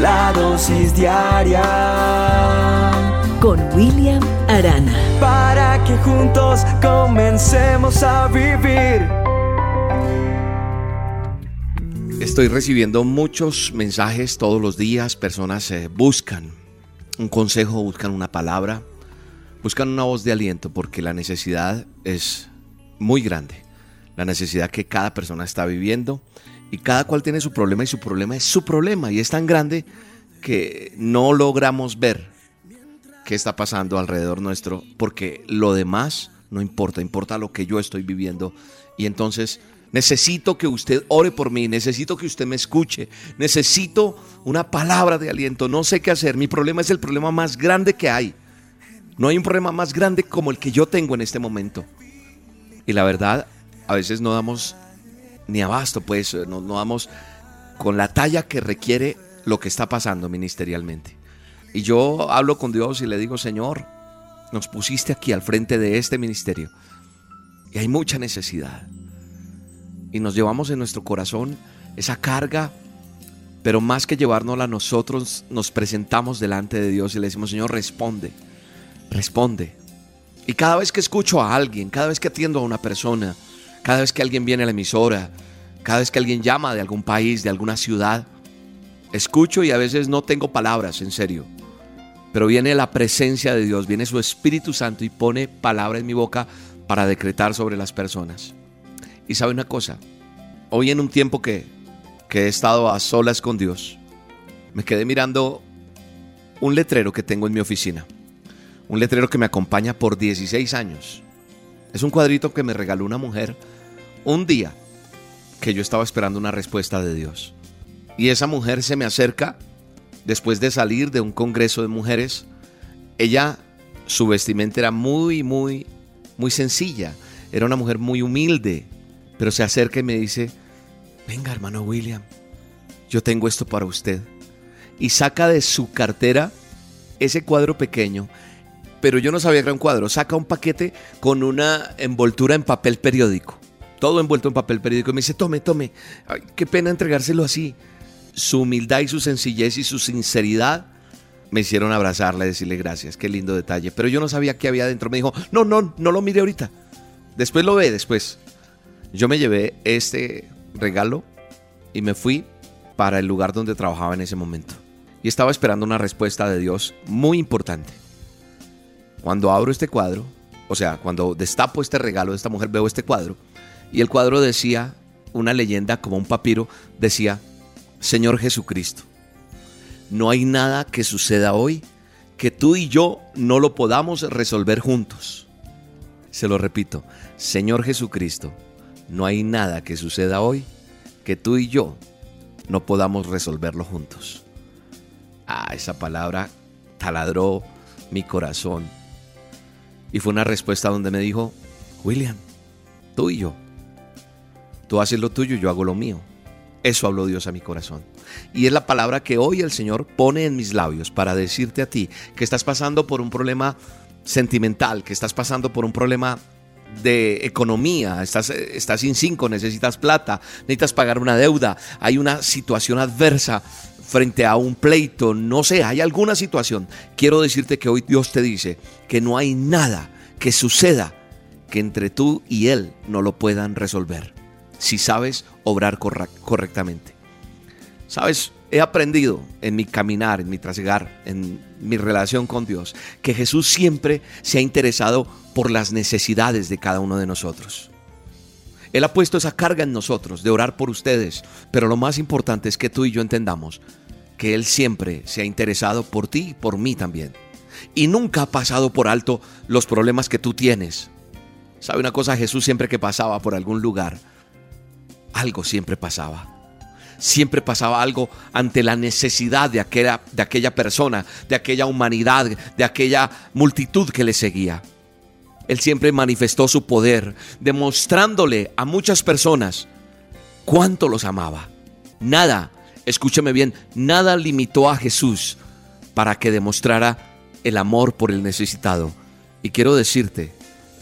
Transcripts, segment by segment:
la dosis diaria con William Arana. Para que juntos comencemos a vivir. Estoy recibiendo muchos mensajes todos los días. Personas eh, buscan un consejo, buscan una palabra, buscan una voz de aliento porque la necesidad es muy grande. La necesidad que cada persona está viviendo y cada cual tiene su problema y su problema es su problema y es tan grande que no logramos ver qué está pasando alrededor nuestro porque lo demás no importa, importa lo que yo estoy viviendo y entonces necesito que usted ore por mí, necesito que usted me escuche, necesito una palabra de aliento, no sé qué hacer, mi problema es el problema más grande que hay. No hay un problema más grande como el que yo tengo en este momento. Y la verdad, a veces no damos ni abasto, pues no, no damos con la talla que requiere lo que está pasando ministerialmente. Y yo hablo con Dios y le digo, Señor, nos pusiste aquí al frente de este ministerio y hay mucha necesidad. Y nos llevamos en nuestro corazón esa carga, pero más que llevárnosla nosotros, nos presentamos delante de Dios y le decimos, Señor, responde, responde. Y cada vez que escucho a alguien, cada vez que atiendo a una persona, cada vez que alguien viene a la emisora, cada vez que alguien llama de algún país, de alguna ciudad, escucho y a veces no tengo palabras, en serio. Pero viene la presencia de Dios, viene su Espíritu Santo y pone palabra en mi boca para decretar sobre las personas. Y sabe una cosa, hoy en un tiempo que, que he estado a solas con Dios, me quedé mirando un letrero que tengo en mi oficina. Un letrero que me acompaña por 16 años. Es un cuadrito que me regaló una mujer un día que yo estaba esperando una respuesta de Dios. Y esa mujer se me acerca después de salir de un congreso de mujeres. Ella, su vestimenta era muy, muy, muy sencilla. Era una mujer muy humilde. Pero se acerca y me dice, venga hermano William, yo tengo esto para usted. Y saca de su cartera ese cuadro pequeño pero yo no sabía que era un cuadro. Saca un paquete con una envoltura en papel periódico. Todo envuelto en papel periódico. Y me dice, tome, tome. Ay, qué pena entregárselo así. Su humildad y su sencillez y su sinceridad me hicieron abrazarle y decirle gracias. Qué lindo detalle. Pero yo no sabía qué había dentro. Me dijo, no, no, no lo mire ahorita. Después lo ve, después. Yo me llevé este regalo y me fui para el lugar donde trabajaba en ese momento. Y estaba esperando una respuesta de Dios muy importante. Cuando abro este cuadro, o sea, cuando destapo este regalo de esta mujer, veo este cuadro. Y el cuadro decía, una leyenda como un papiro, decía, Señor Jesucristo, no hay nada que suceda hoy que tú y yo no lo podamos resolver juntos. Se lo repito, Señor Jesucristo, no hay nada que suceda hoy que tú y yo no podamos resolverlo juntos. Ah, esa palabra taladró mi corazón y fue una respuesta donde me dijo, William, tú y yo, tú haces lo tuyo, yo hago lo mío. Eso habló Dios a mi corazón. Y es la palabra que hoy el Señor pone en mis labios para decirte a ti que estás pasando por un problema sentimental, que estás pasando por un problema de economía, estás, estás sin cinco, necesitas plata, necesitas pagar una deuda, hay una situación adversa frente a un pleito, no sé, hay alguna situación. Quiero decirte que hoy Dios te dice que no hay nada que suceda que entre tú y Él no lo puedan resolver, si sabes obrar correctamente. Sabes, he aprendido en mi caminar, en mi trasegar, en mi relación con Dios, que Jesús siempre se ha interesado por las necesidades de cada uno de nosotros. Él ha puesto esa carga en nosotros de orar por ustedes, pero lo más importante es que tú y yo entendamos que Él siempre se ha interesado por ti y por mí también. Y nunca ha pasado por alto los problemas que tú tienes. ¿Sabe una cosa? Jesús siempre que pasaba por algún lugar, algo siempre pasaba. Siempre pasaba algo ante la necesidad de aquella, de aquella persona, de aquella humanidad, de aquella multitud que le seguía. Él siempre manifestó su poder, demostrándole a muchas personas cuánto los amaba. Nada escúchame bien, nada limitó a Jesús para que demostrara el amor por el necesitado. Y quiero decirte,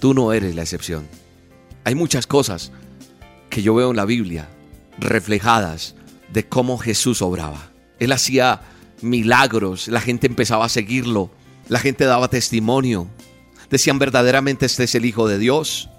tú no eres la excepción. Hay muchas cosas que yo veo en la Biblia reflejadas de cómo Jesús obraba. Él hacía milagros, la gente empezaba a seguirlo, la gente daba testimonio, decían verdaderamente este es el Hijo de Dios.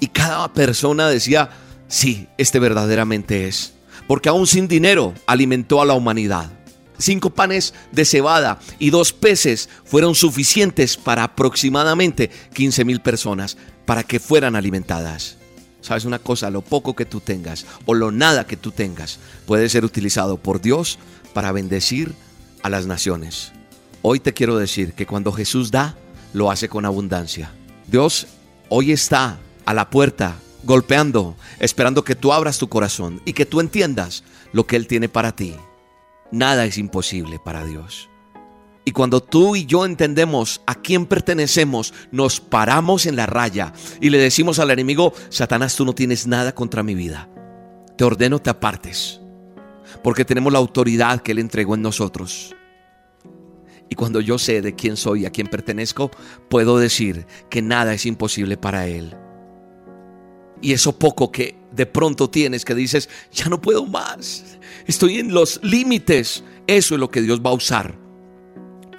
Y cada persona decía, sí, este verdaderamente es. Porque aún sin dinero alimentó a la humanidad. Cinco panes de cebada y dos peces fueron suficientes para aproximadamente 15 mil personas para que fueran alimentadas. ¿Sabes una cosa? Lo poco que tú tengas o lo nada que tú tengas puede ser utilizado por Dios para bendecir a las naciones. Hoy te quiero decir que cuando Jesús da, lo hace con abundancia. Dios hoy está a la puerta, golpeando, esperando que tú abras tu corazón y que tú entiendas lo que Él tiene para ti. Nada es imposible para Dios. Y cuando tú y yo entendemos a quién pertenecemos, nos paramos en la raya y le decimos al enemigo, Satanás, tú no tienes nada contra mi vida. Te ordeno te apartes, porque tenemos la autoridad que Él entregó en nosotros. Y cuando yo sé de quién soy y a quién pertenezco, puedo decir que nada es imposible para Él. Y eso poco que de pronto tienes que dices, ya no puedo más, estoy en los límites, eso es lo que Dios va a usar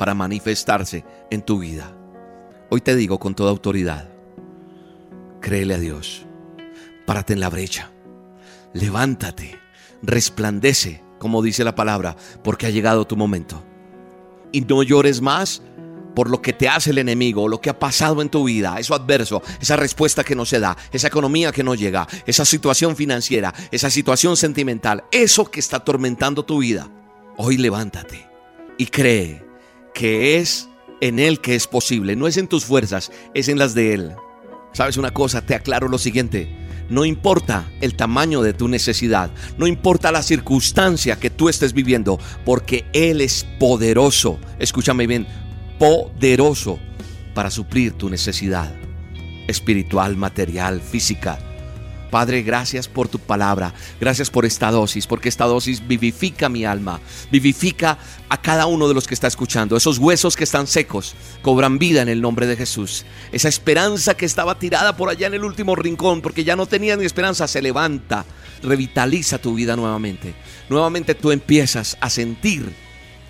para manifestarse en tu vida. Hoy te digo con toda autoridad, créele a Dios, párate en la brecha, levántate, resplandece, como dice la palabra, porque ha llegado tu momento. Y no llores más por lo que te hace el enemigo, lo que ha pasado en tu vida, eso adverso, esa respuesta que no se da, esa economía que no llega, esa situación financiera, esa situación sentimental, eso que está atormentando tu vida. Hoy levántate y cree que es en Él que es posible. No es en tus fuerzas, es en las de Él. ¿Sabes una cosa? Te aclaro lo siguiente. No importa el tamaño de tu necesidad, no importa la circunstancia que tú estés viviendo, porque Él es poderoso. Escúchame bien, poderoso para suplir tu necesidad espiritual, material, física Padre, gracias por tu palabra, gracias por esta dosis, porque esta dosis vivifica mi alma, vivifica a cada uno de los que está escuchando. Esos huesos que están secos cobran vida en el nombre de Jesús. Esa esperanza que estaba tirada por allá en el último rincón, porque ya no tenía ni esperanza, se levanta, revitaliza tu vida nuevamente. Nuevamente tú empiezas a sentir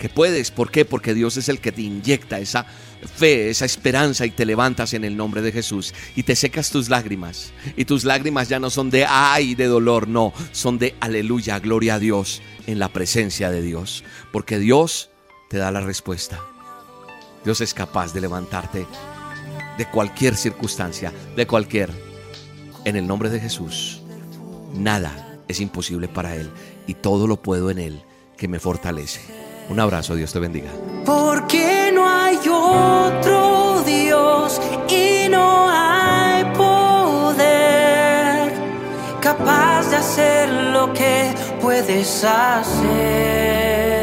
que puedes. ¿Por qué? Porque Dios es el que te inyecta esa fe, esa esperanza y te levantas en el nombre de Jesús y te secas tus lágrimas. Y tus lágrimas ya no son de ay, de dolor, no, son de aleluya, gloria a Dios en la presencia de Dios. Porque Dios te da la respuesta. Dios es capaz de levantarte de cualquier circunstancia, de cualquier. En el nombre de Jesús, nada es imposible para Él y todo lo puedo en Él que me fortalece. Un abrazo, Dios te bendiga. Porque no hay otro Dios y no hay poder capaz de hacer lo que puedes hacer.